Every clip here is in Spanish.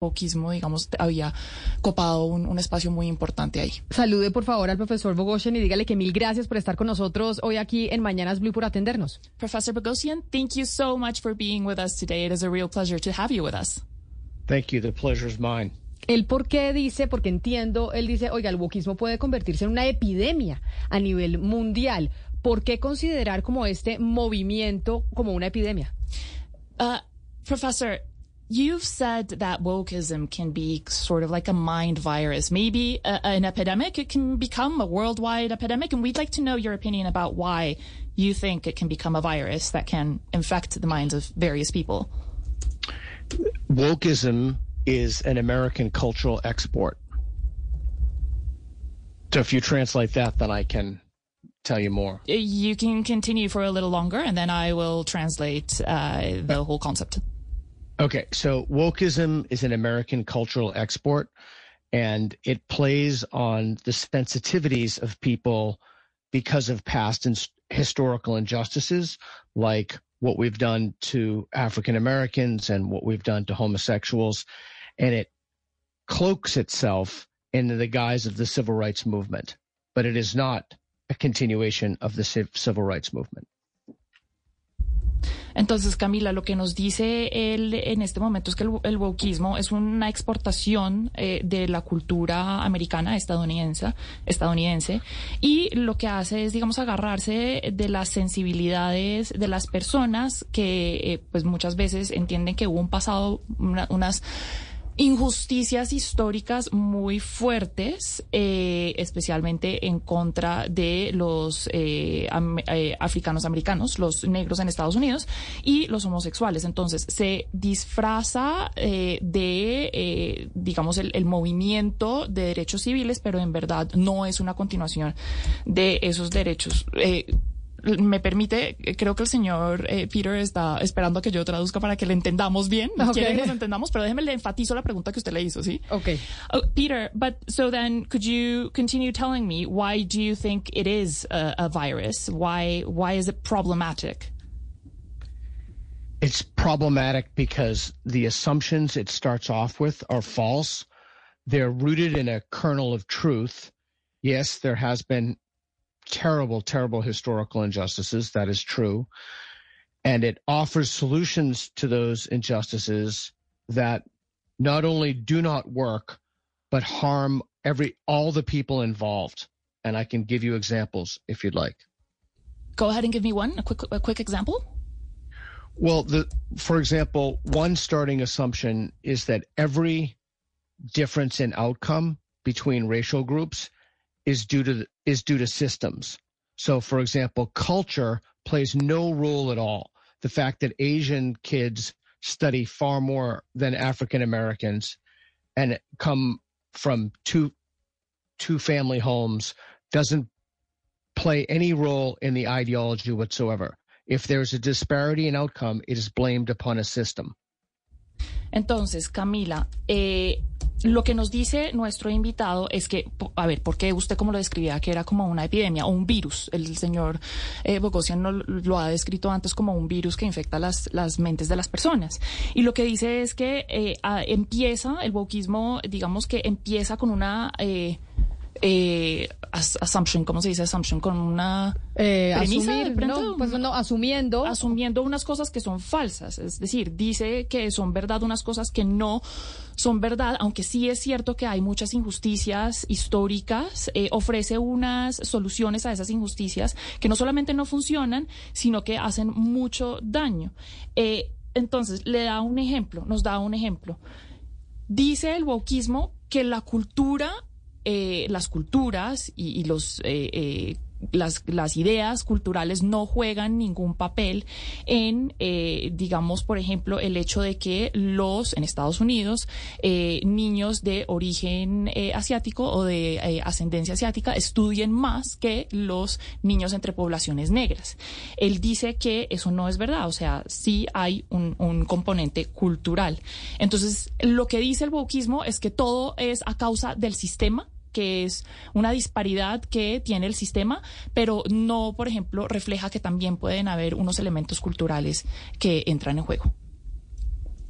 wokeismo, digamos, había copado un, un, espacio muy importante ahí. Salude por favor al profesor Bogosian y dígale que mil gracias por estar con nosotros hoy aquí en Mañanas Blue por atendernos. Professor Bogosian, thank you so much for being with us today. It is a real pleasure to have you with us. Thank you. The pleasure is mine. ¿El por qué dice? Porque entiendo, él dice, oiga, el wokismo puede convertirse en una epidemia a nivel mundial. ¿Por qué considerar como este movimiento como una epidemia? Uh, professor, You've said that wokeism can be sort of like a mind virus, maybe a, an epidemic. It can become a worldwide epidemic. And we'd like to know your opinion about why you think it can become a virus that can infect the minds of various people. Wokeism is an American cultural export. So if you translate that, then I can tell you more. You can continue for a little longer, and then I will translate uh, the whole concept. Okay, so wokeism is an American cultural export, and it plays on the sensitivities of people because of past and historical injustices, like what we've done to African Americans and what we've done to homosexuals, and it cloaks itself in the guise of the civil rights movement, but it is not a continuation of the civil rights movement. Entonces, Camila, lo que nos dice él en este momento es que el, el wokismo es una exportación eh, de la cultura americana estadounidense, estadounidense y lo que hace es, digamos, agarrarse de las sensibilidades de las personas que, eh, pues, muchas veces entienden que hubo un pasado, una, unas injusticias históricas muy fuertes, eh, especialmente en contra de los eh, eh, africanos americanos, los negros en Estados Unidos y los homosexuales. Entonces se disfraza de, digamos, el, movimiento de derechos civiles, pero en verdad no es una continuación de esos derechos me permite, creo que el señor eh, Peter está esperando que yo traduzca para que le entendamos bien. Okay. Quiere que nos entendamos, pero déjeme le enfatizo la pregunta que usted le hizo, ¿sí? Okay. Oh, Peter, but so then could you continue telling me why do you think it is a, a virus? Why why is it problematic? It's problematic because the assumptions it starts off with are false. They're rooted in a kernel of truth. Yes, there has been terrible, terrible historical injustices. That is true. And it offers solutions to those injustices that not only do not work, but harm every all the people involved. And I can give you examples if you'd like. Go ahead and give me one, a quick a quick example. Well, the for example, one starting assumption is that every difference in outcome between racial groups is due to is due to systems. So, for example, culture plays no role at all. The fact that Asian kids study far more than African Americans and come from two two family homes doesn't play any role in the ideology whatsoever. If there's a disparity in outcome, it is blamed upon a system. Entonces, Camila, eh, lo que nos dice nuestro invitado es que, a ver, ¿por qué usted como lo describía que era como una epidemia o un virus? El señor eh, Bogosian lo ha descrito antes como un virus que infecta las, mentes de las personas. Y lo que dice es que eh, empieza, el wokismo, digamos que empieza con una... Eh, eh, assumption, ¿cómo se dice assumption? Con una eh, premisa asumir, de pronto, no, pues no, asumiendo. Asumiendo unas cosas que son falsas. Es decir, dice que son verdad unas cosas que no son verdad, aunque sí es cierto que hay muchas injusticias históricas, eh, ofrece unas soluciones a esas injusticias que no solamente no funcionan, sino que hacen mucho daño. Eh, entonces, le da un ejemplo, nos da un ejemplo. Dice el wokismo que la cultura eh, las culturas y, los eh, eh, las, ideas culturales no juegan ningún papel en, digamos, por ejemplo, el hecho de que los, en Estados Unidos, niños de origen asiático o de ascendencia asiática estudien más que los niños entre poblaciones negras. Él dice que eso no es verdad, o sea, sí hay un, componente cultural. Entonces, lo que dice el wokismo es que todo es a causa del sistema que es una disparidad que tiene el sistema, pero no, por ejemplo, refleja que también pueden haber unos elementos culturales que entran en juego.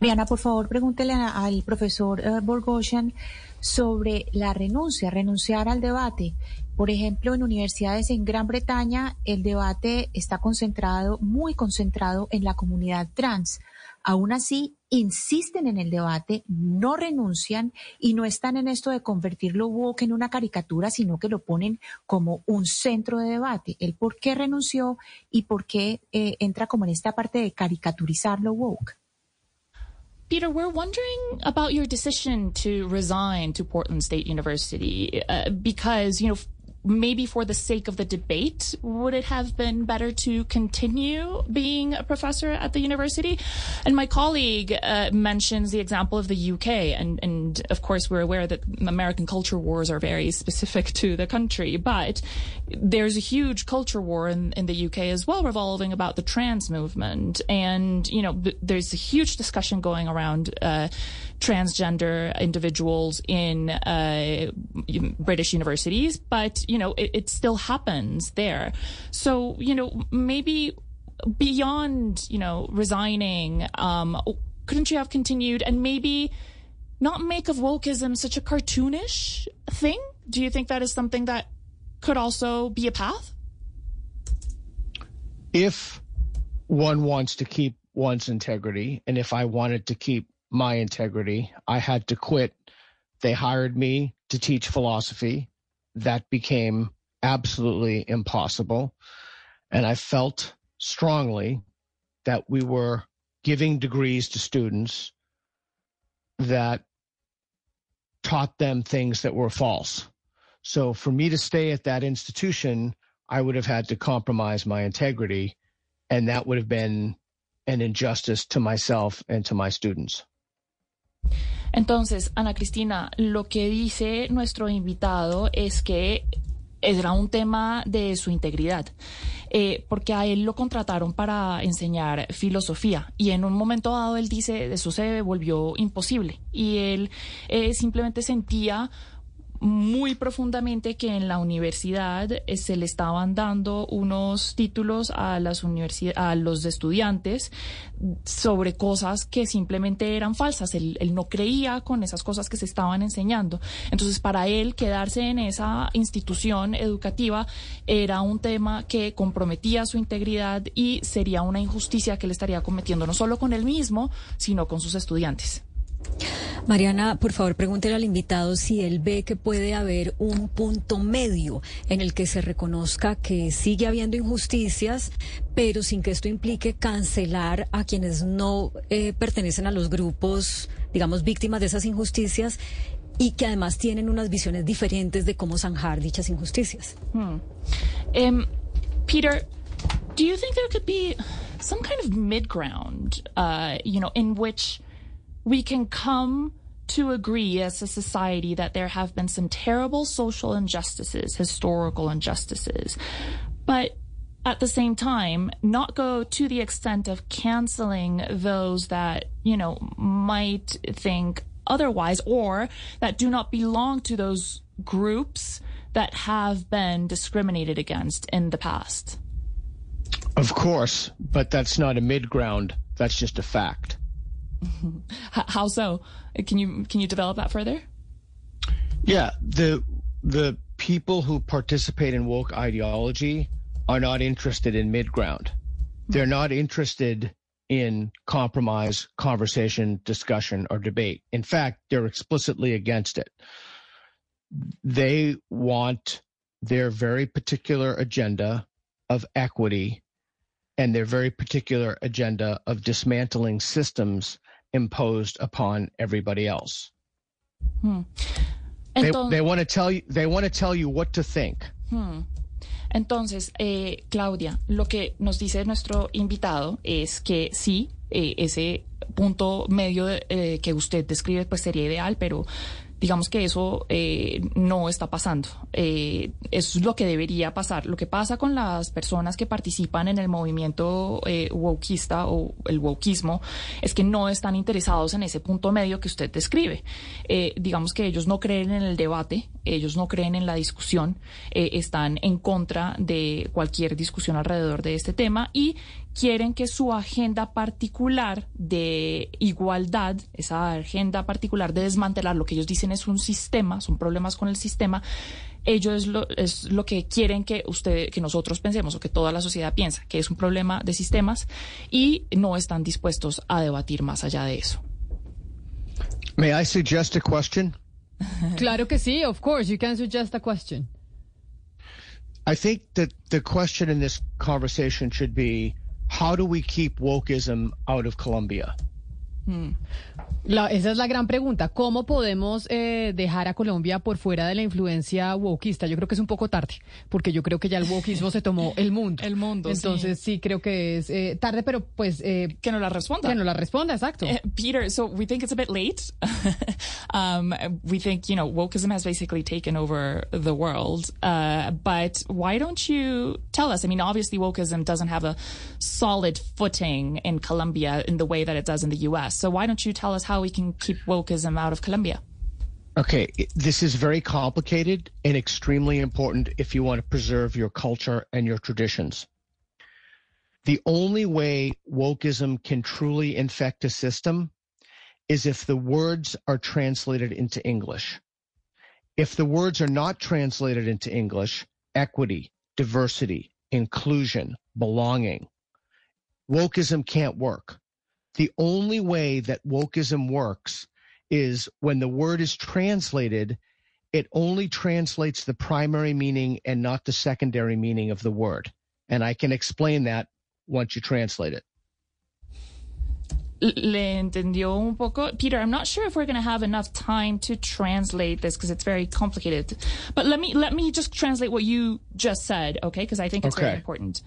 Diana, por favor, pregúntele al profesor uh, Borgosian sobre la renuncia, renunciar al debate. Por ejemplo, en universidades en Gran Bretaña, el debate está concentrado, muy concentrado en la comunidad trans. Aún así, insisten en el debate, no renuncian y no están en esto de convertirlo woke en una caricatura, sino que lo ponen como un centro de debate. El por qué renunció y por qué eh, entra como en esta parte de caricaturizarlo woke. Peter, we're wondering about your decision to resign to Portland State University uh, because, you know, maybe for the sake of the debate, would it have been better to continue being a professor at the university? And my colleague uh, mentions the example of the UK, and, and of course we're aware that American culture wars are very specific to the country, but there's a huge culture war in, in the UK as well revolving about the trans movement, and you know there's a huge discussion going around. Uh, transgender individuals in uh, British universities, but you know it, it still happens there. So you know maybe beyond you know resigning, um, couldn't you have continued and maybe not make of wokeism such a cartoonish thing? Do you think that is something that could also be a path? If one wants to keep one's integrity, and if I wanted to keep my integrity. I had to quit. They hired me to teach philosophy. That became absolutely impossible. And I felt strongly that we were giving degrees to students that taught them things that were false. So for me to stay at that institution, I would have had to compromise my integrity, and that would have been an injustice to myself and to my students. Entonces, Ana Cristina, lo que dice nuestro invitado es que era un tema de su integridad, eh, porque a él lo contrataron para enseñar filosofía y en un momento dado él dice, eso se volvió imposible y él eh, simplemente sentía muy profundamente que en la universidad eh, se le estaban dando unos títulos a las a los estudiantes sobre cosas que simplemente eran falsas. Él, él, no creía con esas cosas que se estaban enseñando. Entonces, para él quedarse en esa institución educativa era un tema que comprometía su integridad y sería una injusticia que le estaría cometiendo no solo con él mismo, sino con sus estudiantes. Mariana, por favor, pregúntele al invitado si él ve que puede haber un punto medio en el que se reconozca que sigue habiendo injusticias, pero sin que esto implique cancelar a quienes no eh, pertenecen a los grupos, digamos, víctimas de esas injusticias y que además tienen unas visiones diferentes de cómo zanjar dichas injusticias. Hmm. Um, Peter, do you think there could be some kind of mid ground, uh, you know, in which we can come to agree as a society that there have been some terrible social injustices, historical injustices, but at the same time, not go to the extent of canceling those that, you know, might think otherwise or that do not belong to those groups that have been discriminated against in the past. Of course, but that's not a mid ground. That's just a fact. How so? Can you can you develop that further? Yeah, the the people who participate in woke ideology are not interested in mid ground. They're not interested in compromise, conversation, discussion, or debate. In fact, they're explicitly against it. They want their very particular agenda of equity and their very particular agenda of dismantling systems imposed upon everybody else. Hmm. Entonces, they, they want to tell you they want to tell you what to think. Hmm. Entonces, eh, Claudia, lo que nos dice nuestro invitado es que sí, eh, ese punto medio eh, que usted describe pues sería ideal, pero digamos que eso eh, no está pasando. Eh, eso es lo que debería pasar. Lo que pasa con las personas que participan en el movimiento eh, wokeista o el wokeismo es que no están interesados en ese punto medio que usted describe. Eh, digamos que ellos no creen en el debate, ellos no creen en la discusión, eh, están en contra de cualquier discusión alrededor de este tema y quieren que su agenda particular de igualdad, esa agenda particular de desmantelar lo que ellos dicen es un sistema, son problemas con el sistema, ellos es lo, es lo que quieren que usted, que nosotros pensemos o que toda la sociedad piensa, que es un problema de sistemas y no están dispuestos a debatir más allá de eso. May I suggest a question? Claro que sí, of course, you can suggest a question. I think that the question in this conversation should be how do we keep wokeism out of Colombia? La- esa es la gran pregunta. ¿Cómo podemos eh, dejar a Colombia por fuera de la influencia wokista? Yo creo que es un poco tarde, porque yo creo que ya el wokismo se tomó el mundo. El mundo, sí. Entonces sí, creo que es eh, tarde, pero pues eh, Que no la responda. que nos la responda, exacto. Uh, Peter, so we think it's a bit late. um, we think, you know, wokeism has basically taken over the world. Uh, but why don't you tell us? I mean, obviously, wokeism doesn't have a solid footing in Colombia in the way that it does in the U.S. So why don't you tell us how we can keep wokeism out of Colombia? Okay, this is very complicated and extremely important if you want to preserve your culture and your traditions. The only way wokeism can truly infect a system is if the words are translated into English. If the words are not translated into English, equity, diversity, inclusion, belonging, wokeism can't work. The only way that wokeism works is when the word is translated, it only translates the primary meaning and not the secondary meaning of the word. And I can explain that once you translate it. Le entendió un poco. Peter, I'm not sure if we're going to have enough time to translate this because it's very complicated. But let me let me just translate what you just said, okay? Because I think it's very important.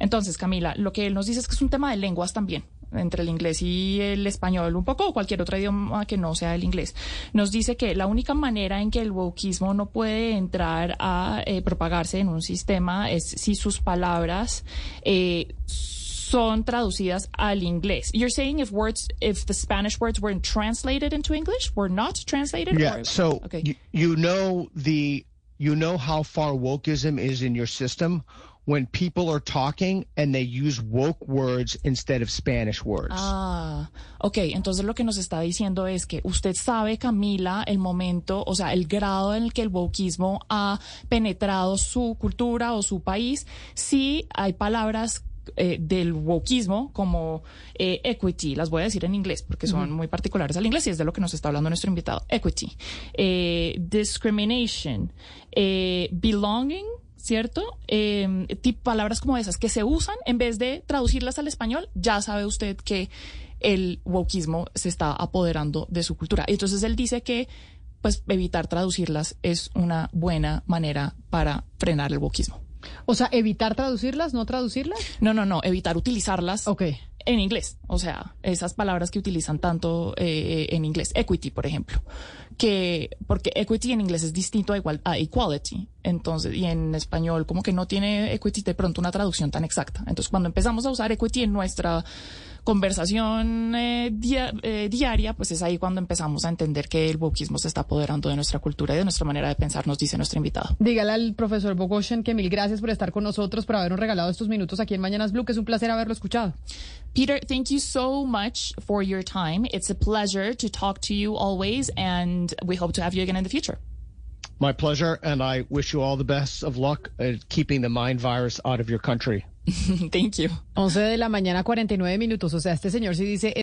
Entonces, Camila, lo que él nos dice es que es un tema de lenguas también, entre el inglés y el español, un poco o cualquier otro idioma que no sea el inglés. Nos dice que la única manera en que el wokismo no puede entrar a eh, propagarse en un sistema es si sus palabras eh, son traducidas al inglés. You're saying if words, if the Spanish words weren't translated into English, were not translated? Yeah. or- So okay. you, you know the you know how far wokeism is in your system when people are talking and they use woke words instead of Spanish words. Ah, ok, entonces lo que nos está diciendo es que usted sabe, Camila, el momento, o sea, el grado en el que el wokismo ha penetrado su cultura o su país, si hay palabras eh, del wokismo como eh, equity, las voy a decir en inglés porque son muy particulares al inglés y es de lo que nos está hablando nuestro invitado, equity, eh, discrimination, belonging, ¿cierto? Eh, tip- palabras como esas que se usan en vez de traducirlas al español, ya sabe usted que el wokismo se está apoderando de su cultura. Entonces él dice que pues evitar traducirlas es una buena manera para frenar el wokismo. O sea, evitar traducirlas, no traducirlas. No, no, no, evitar utilizarlas Ok. En inglés. O sea, esas palabras que utilizan tanto eh, en inglés. Equity, por ejemplo. Que, porque equity en inglés es distinto a, igual, a equality. Entonces, y en español como que no tiene equity de pronto una traducción tan exacta. Entonces, cuando empezamos a usar equity en nuestra conversación eh, dia- eh, diaria, pues es ahí cuando empezamos a entender que el wokismo se está apoderando de nuestra cultura y de nuestra manera de pensar, nos dice nuestro invitado. Dígale al profesor Bogosian que mil gracias por estar con nosotros, por habernos regalado estos minutos aquí en Mañanas Blue, que es un placer haberlo escuchado. Peter, thank you so much for your time. It's a pleasure to talk to you always, and we hope to have you again in the future. My pleasure, and I wish you all the best of luck at keeping the mind virus out of your country. thank you. 11 de la mañana, 49 minutos. O sea, este señor sí dice...